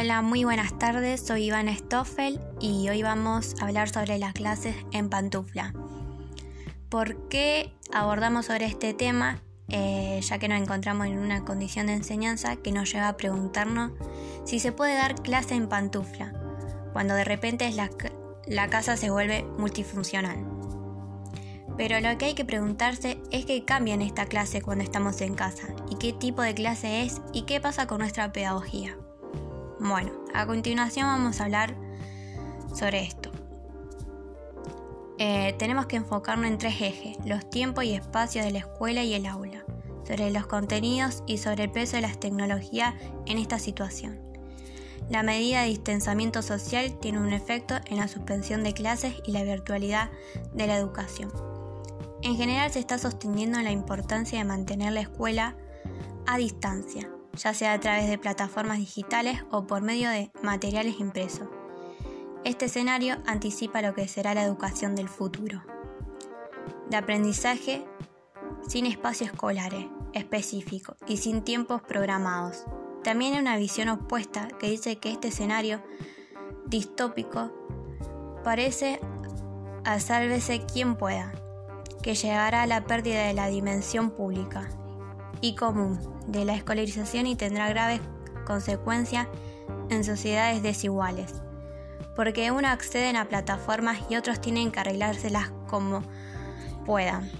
Hola, muy buenas tardes, soy Ivana Stoffel y hoy vamos a hablar sobre las clases en pantufla. ¿Por qué abordamos sobre este tema? Eh, ya que nos encontramos en una condición de enseñanza que nos lleva a preguntarnos si se puede dar clase en pantufla, cuando de repente la, la casa se vuelve multifuncional. Pero lo que hay que preguntarse es qué cambia en esta clase cuando estamos en casa, y qué tipo de clase es, y qué pasa con nuestra pedagogía. Bueno, a continuación vamos a hablar sobre esto. Eh, tenemos que enfocarnos en tres ejes, los tiempos y espacios de la escuela y el aula, sobre los contenidos y sobre el peso de las tecnologías en esta situación. La medida de distanciamiento social tiene un efecto en la suspensión de clases y la virtualidad de la educación. En general se está sosteniendo la importancia de mantener la escuela a distancia, ya sea a través de plataformas digitales o por medio de materiales impresos. Este escenario anticipa lo que será la educación del futuro. De aprendizaje sin espacios escolares específicos y sin tiempos programados. También hay una visión opuesta que dice que este escenario distópico parece a sálvese quien pueda, que llegará a la pérdida de la dimensión pública y común de la escolarización y tendrá graves consecuencias en sociedades desiguales, porque unos acceden a plataformas y otros tienen que arreglárselas como puedan.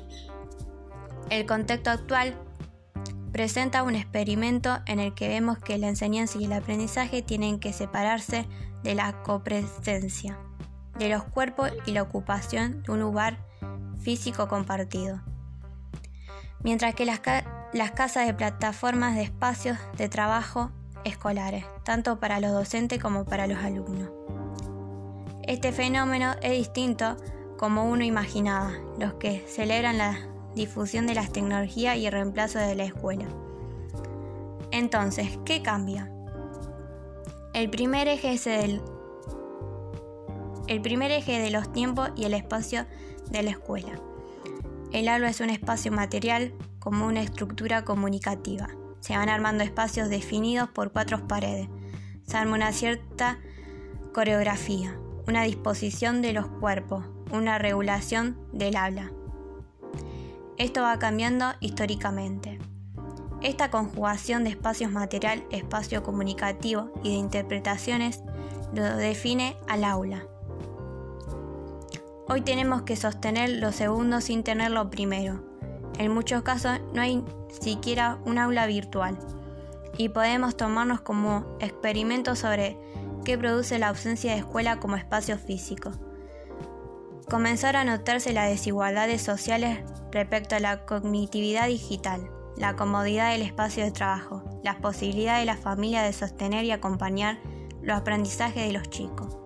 El contexto actual presenta un experimento en el que vemos que la enseñanza y el aprendizaje tienen que separarse de la copresencia, de los cuerpos y la ocupación de un lugar físico compartido. Mientras que las, las casas de plataformas de espacios de trabajo escolares, tanto para los docentes como para los alumnos. Este fenómeno es distinto como uno imaginaba, los que celebran la difusión de las tecnologías y el reemplazo de la escuela. Entonces, ¿qué cambia? El primer eje es el, el primer eje de los tiempos y el espacio de la escuela. El aula es un espacio material como una estructura comunicativa. Se van armando espacios definidos por cuatro paredes. Se arma una cierta coreografía, una disposición de los cuerpos, una regulación del habla. Esto va cambiando históricamente. Esta conjugación de espacios material, espacio comunicativo y de interpretaciones lo define al aula. Hoy tenemos que sostener lo segundo sin tener lo primero. En muchos casos no hay siquiera un aula virtual y podemos tomarnos como experimento sobre qué produce la ausencia de escuela como espacio físico. Comenzar a notarse las desigualdades sociales respecto a la cognitividad digital, la comodidad del espacio de trabajo, las posibilidades de la familia de sostener y acompañar los aprendizajes de los chicos.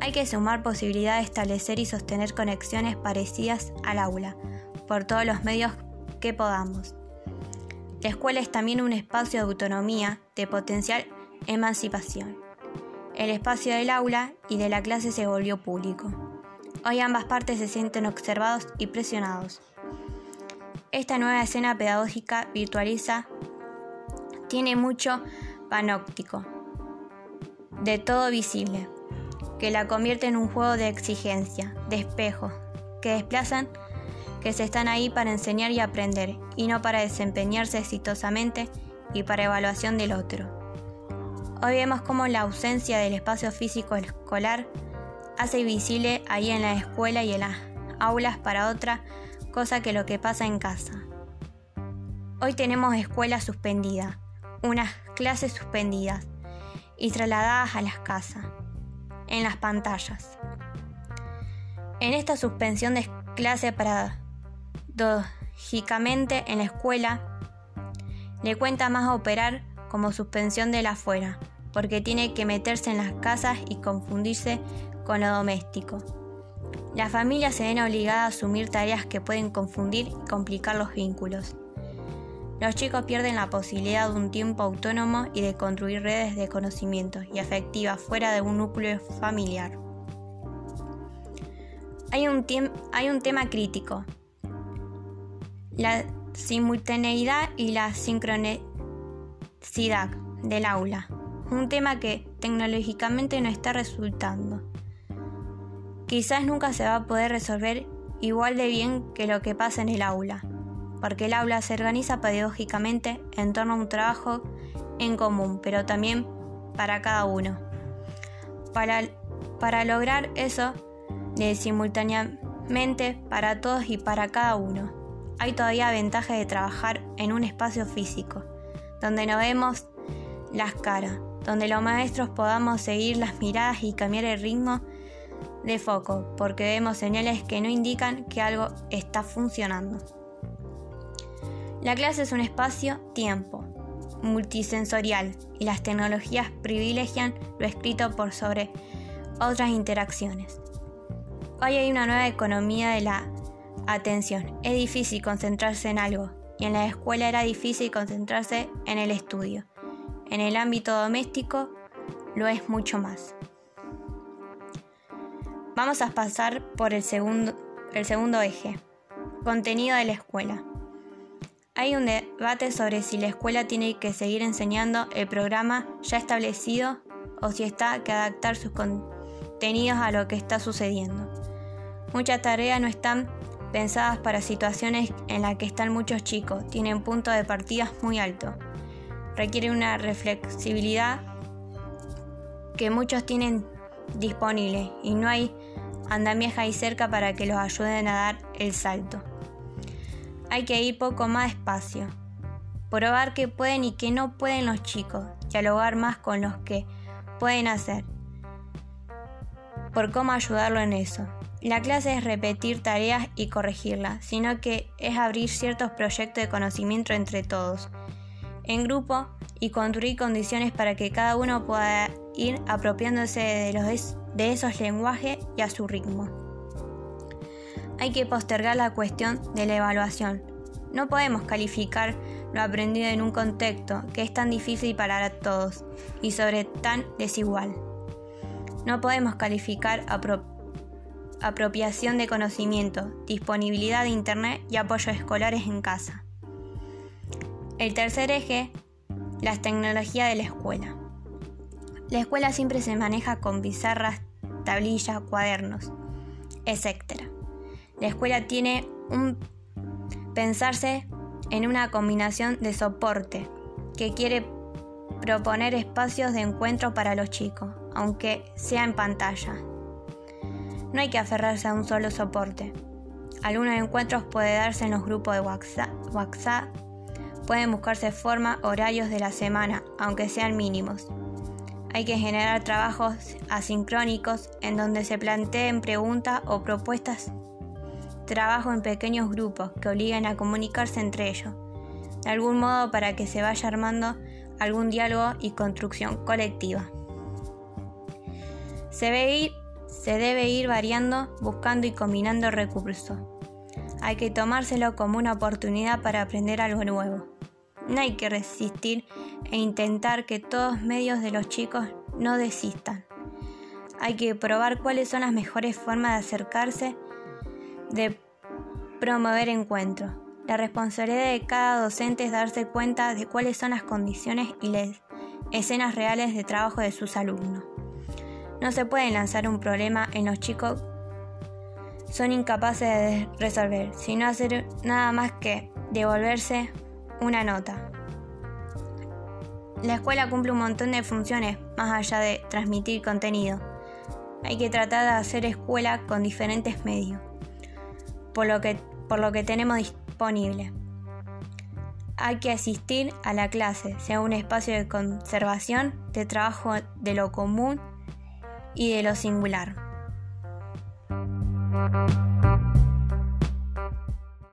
Hay que sumar posibilidad de establecer y sostener conexiones parecidas al aula, por todos los medios que podamos. La escuela es también un espacio de autonomía, de potencial emancipación. El espacio del aula y de la clase se volvió público. Hoy ambas partes se sienten observados y presionados. Esta nueva escena pedagógica virtualiza tiene mucho panóptico, de todo visible, que la convierte en un juego de exigencia, de espejo, que desplazan que se están ahí para enseñar y aprender, y no para desempeñarse exitosamente y para evaluación del otro. Hoy vemos cómo la ausencia del espacio físico escolar hace visible ahí en la escuela y en las aulas para otra cosa que lo que pasa en casa. Hoy tenemos escuelas suspendidas, unas clases suspendidas y trasladadas a las casas, en las pantallas. En esta suspensión de clase para Lógicamente, en la escuela le cuenta más operar como suspensión de la afuera, porque tiene que meterse en las casas y confundirse con lo doméstico. Las familias se ven obligadas a asumir tareas que pueden confundir y complicar los vínculos. Los chicos pierden la posibilidad de un tiempo autónomo y de construir redes de conocimiento y afectivas fuera de un núcleo familiar. Hay un, hay un tema crítico, la simultaneidad y la sincronicidad del aula, un tema que tecnológicamente no está resultando. Quizás nunca se va a poder resolver igual de bien que lo que pasa en el aula, porque el aula se organiza pedagógicamente en torno a un trabajo en común, pero también para cada uno. Para, lograr eso de simultáneamente para todos y para cada uno, hay todavía ventaja de trabajar en un espacio físico, donde no vemos las caras, donde los maestros podamos seguir las miradas y cambiar el ritmo de foco, porque vemos señales que no indican que algo está funcionando. La clase es un espacio-tiempo multisensorial y las tecnologías privilegian lo escrito por sobre otras interacciones. Hoy hay una nueva economía de la atención. Es difícil concentrarse en algo y en la escuela era difícil concentrarse en el estudio. En el ámbito doméstico lo es mucho más. Vamos a pasar por el segundo, eje, contenido de la escuela. Hay un debate sobre si la escuela tiene que seguir enseñando el programa ya establecido o si está que adaptar sus contenidos a lo que está sucediendo. Muchas tareas no están pensadas para situaciones en las que están muchos chicos, tienen puntos de partida muy altos. Requiere una reflexibilidad que muchos tienen disponible y no hay andamieja ahí cerca para que los ayuden a dar el salto. Hay que ir poco más despacio, probar qué pueden y qué no pueden los chicos, dialogar más con los que pueden hacer, por cómo ayudarlo en eso. La clase es repetir tareas y corregirlas, sino que es abrir ciertos proyectos de conocimiento entre todos en grupo y construir condiciones para que cada uno pueda ir apropiándose de, de esos lenguajes y a su ritmo. Hay que postergar la cuestión de la evaluación. No podemos calificar lo aprendido en un contexto que es tan difícil para todos y sobre tan desigual. No podemos calificar apropiación de conocimiento, disponibilidad de Internet y apoyo escolares en casa. El tercer eje, las tecnologías de la escuela. La escuela siempre se maneja con pizarras, tablillas, cuadernos, etc. La escuela tiene un pensarse en una combinación de soporte que quiere proponer espacios de encuentro para los chicos, aunque sea en pantalla. No hay que aferrarse a un solo soporte. Algunos encuentros pueden darse en los grupos de WhatsApp Pueden buscarse formas, horarios de la semana, aunque sean mínimos. Hay que generar trabajos asincrónicos en donde se planteen preguntas o propuestas. Trabajo en pequeños grupos que obliguen a comunicarse entre ellos, de algún modo para que se vaya armando algún diálogo y construcción colectiva. Se, ve se debe ir variando, buscando y combinando recursos. Hay que tomárselo como una oportunidad para aprender algo nuevo. No hay que resistir e intentar que todos medios de los chicos no desistan. Hay que probar cuáles son las mejores formas de acercarse, de promover encuentros. La responsabilidad de cada docente es darse cuenta de cuáles son las condiciones y las escenas reales de trabajo de sus alumnos. No se puede lanzar un problema en los chicos son incapaces de resolver, sino hacer nada más que devolverse una nota. La escuela cumple un montón de funciones más allá de transmitir contenido. Hay que tratar de hacer escuela con diferentes medios, por lo que, por lo que tenemos disponible. Hay que asistir a la clase, sea un espacio de conservación, de trabajo de lo común y de lo singular.